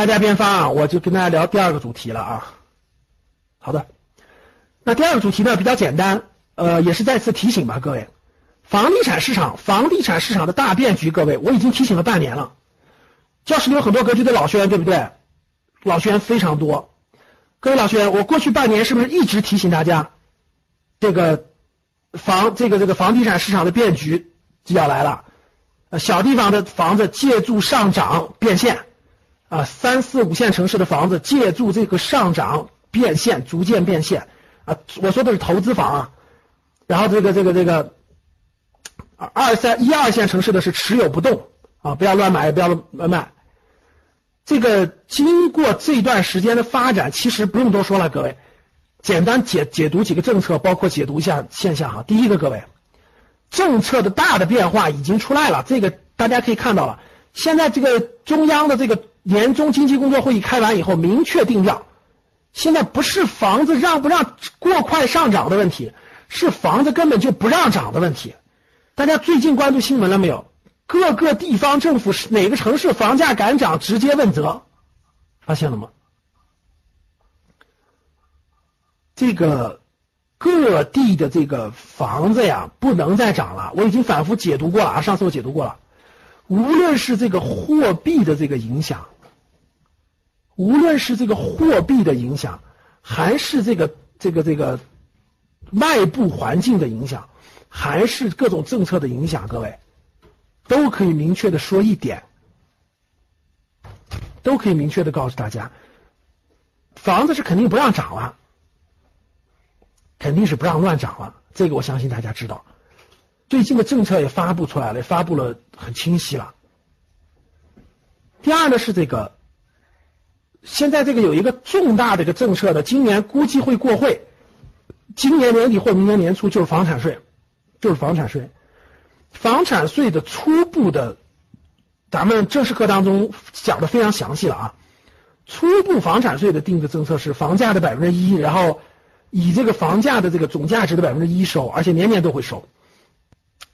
大家边发啊，我就跟大家聊第二个主题了啊。好的，那第二个主题呢比较简单，呃，也是再次提醒吧，各位，房地产市场，房地产市场的大变局，各位，我已经提醒了半年了。教室里有很多格局的老学员，对不对？老学员非常多。各位老学员，我过去半年是不是一直提醒大家，这个房这个这个房地产市场的变局就要来了？呃，小地方的房子借助上涨变现，啊，三四五线城市的房子借助这个上涨变现，逐渐变现。啊，我说的是投资房啊。然后这个这个这个二三一二线城市的是持有不动啊，不要乱买，不要乱卖。这个经过这段时间的发展，其实不用多说了，各位，简单解解读几个政策，包括解读一下现象哈。第一个，各位，政策的大的变化已经出来了，这个大家可以看到了。现在这个中央的这个年终经济工作会议开完以后，明确定调，现在不是房子让不让过快上涨的问题，是房子根本就不让涨的问题。大家最近关注新闻了没有？各个地方政府是哪个城市房价敢涨，直接问责，发现了吗？这个各地的这个房子呀，不能再涨了。我已经反复解读过了啊，上次我解读过了。无论是这个货币的这个影响，无论是这个货币的影响，还是这个这个这个外部环境的影响，还是各种政策的影响，各位。都可以明确的说一点，都可以明确的告诉大家，房子是肯定不让涨了，肯定是不让乱涨了。这个我相信大家知道。最近的政策也发布出来了，发布了很清晰了。第二呢是这个，现在这个有一个重大的一个政策的，今年估计会过会，今年年底或明年年初就是房产税，就是房产税。房产税的初步的，咱们正式课当中讲的非常详细了啊。初步房产税的定的政策是房价的百分之一，然后以这个房价的这个总价值的百分之一收，而且年年都会收。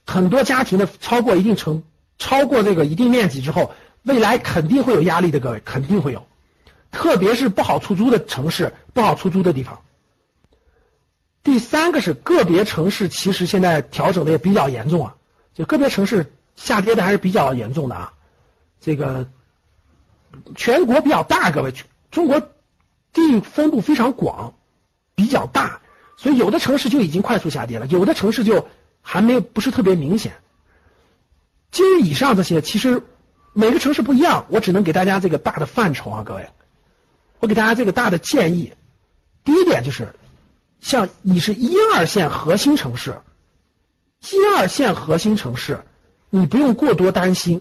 很多家庭的超过一定成超过这个一定面积之后，未来肯定会有压力的，各位肯定会有，特别是不好出租的城市，不好出租的地方。第三个是个别城市，其实现在调整的也比较严重啊。就个别城市下跌的还是比较严重的啊，这个全国比较大，各位，中国地域分布非常广，比较大，所以有的城市就已经快速下跌了，有的城市就还没有不是特别明显。基于以上这些，其实每个城市不一样，我只能给大家这个大的范畴啊，各位，我给大家这个大的建议。第一点就是，像你是一二线核心城市。一二线核心城市，你不用过多担心，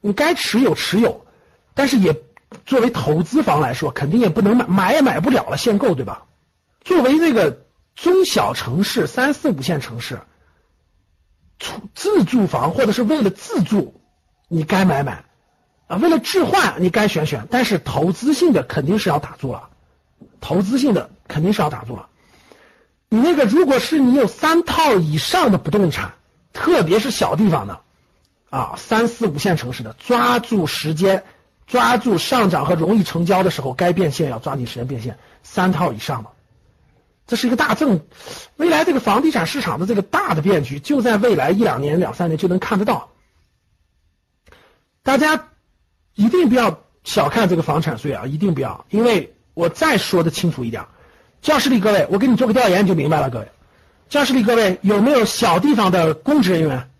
你该持有持有，但是也作为投资房来说，肯定也不能买，买也买不了了，限购对吧？作为这个中小城市、三四五线城市，出自住房或者是为了自住，你该买买啊，为了置换你该选选，但是投资性的肯定是要打住了，投资性的肯定是要打住了。你那个，如果是你有三套以上的不动产，特别是小地方的，啊，三四五线城市的，抓住时间，抓住上涨和容易成交的时候，该变现要抓紧时间变现。三套以上的，这是一个大政，未来这个房地产市场的这个大的变局，就在未来一两年、两三年就能看得到。大家一定不要小看这个房产税啊，一定不要，因为我再说的清楚一点。教室里各位，我给你做个调研就明白了。各位，教室里各位有没有小地方的公职人员？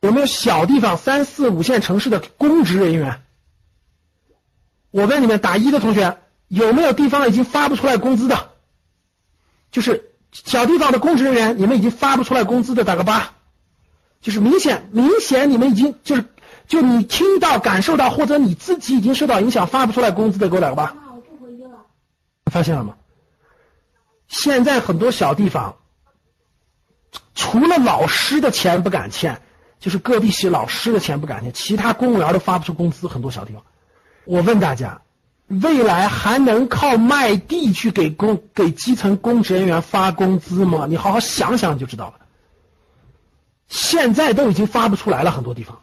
有没有小地方三四五线城市的公职人员？我问你们，打一的同学有没有地方已经发不出来工资的？就是小地方的公职人员，你们已经发不出来工资的，打个八。就是明显明显你们已经就是就你听到感受到或者你自己已经受到影响发不出来工资的，给我打个八。我不回音了。发现了吗？现在很多小地方，除了老师的钱不敢欠，就是各地是老师的钱不敢欠，其他公务员都发不出工资。很多小地方，我问大家，未来还能靠卖地去给公给基层公职人员发工资吗？你好好想想就知道了。现在都已经发不出来了，很多地方，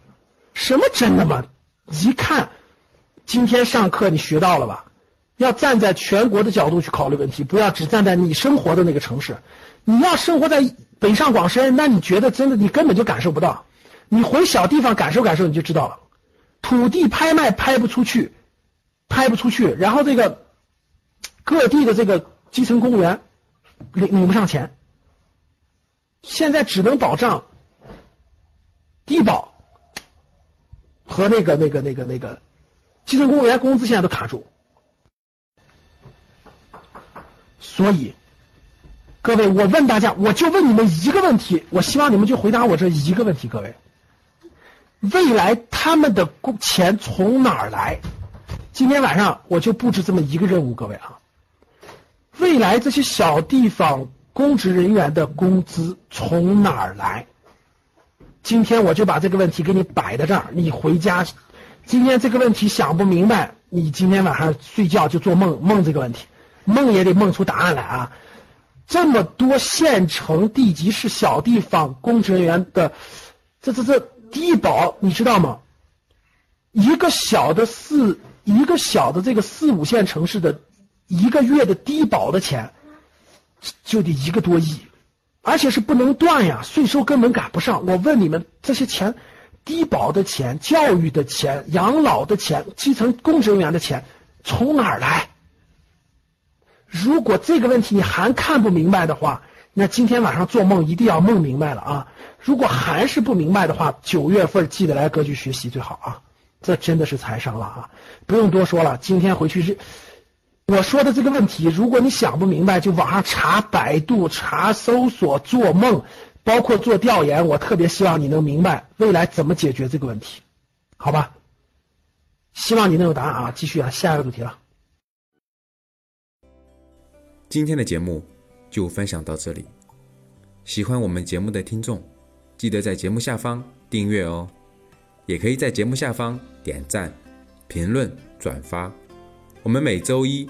什么真的吗？一看，今天上课你学到了吧？要站在全国的角度去考虑问题，不要只站在你生活的那个城市。你要生活在北上广深，那你觉得真的你根本就感受不到。你回小地方感受感受，你就知道了。土地拍卖拍不出去，拍不出去，然后这个各地的这个基层公务员领领不上钱，现在只能保障低保和那个那个那个那个基层公务员工资现在都卡住，所以各位，我问大家，我就问你们一个问题，我希望你们就回答我这一个问题，各位。未来他们的工钱从哪儿来？今天晚上我就布置这么一个任务，各位啊，未来这些小地方公职人员的工资从哪儿来？今天我就把这个问题给你摆在这儿，你回家，今天这个问题想不明白，你今天晚上睡觉就做梦梦这个问题，梦也得梦出答案来啊！这么多县城地级市小地方公职人员的，这这这。低保你知道吗？一个小的四一个小的这个四五线城市的一个月的低保的钱就得一个多亿，而且是不能断呀，税收根本赶不上。我问你们，这些钱，低保的钱、教育的钱、养老的钱、基层公职人员的钱从哪儿来？如果这个问题你还看不明白的话，那今天晚上做梦一定要梦明白了啊！如果还是不明白的话，九月份记得来格局学习最好啊！这真的是财商了啊！不用多说了，今天回去是我说的这个问题，如果你想不明白，就网上查百度、查搜索、做梦，包括做调研。我特别希望你能明白未来怎么解决这个问题，好吧？希望你能有答案啊！继续啊，下一个主题了。今天的节目。就分享到这里。喜欢我们节目的听众，记得在节目下方订阅哦，也可以在节目下方点赞、评论、转发。我们每周一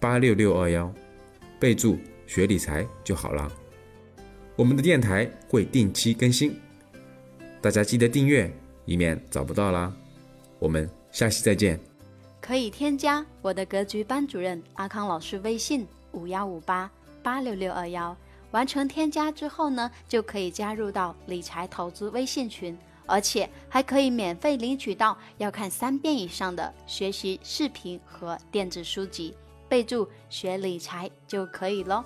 八六六二幺，备注学理财就好了。我们的电台会定期更新，大家记得订阅，以免找不到啦。我们下期再见。可以添加我的格局班主任阿康老师微信五幺五八。八六六二幺，完成添加之后呢，就可以加入到理财投资微信群，而且还可以免费领取到要看三遍以上的学习视频和电子书籍，备注学理财就可以喽。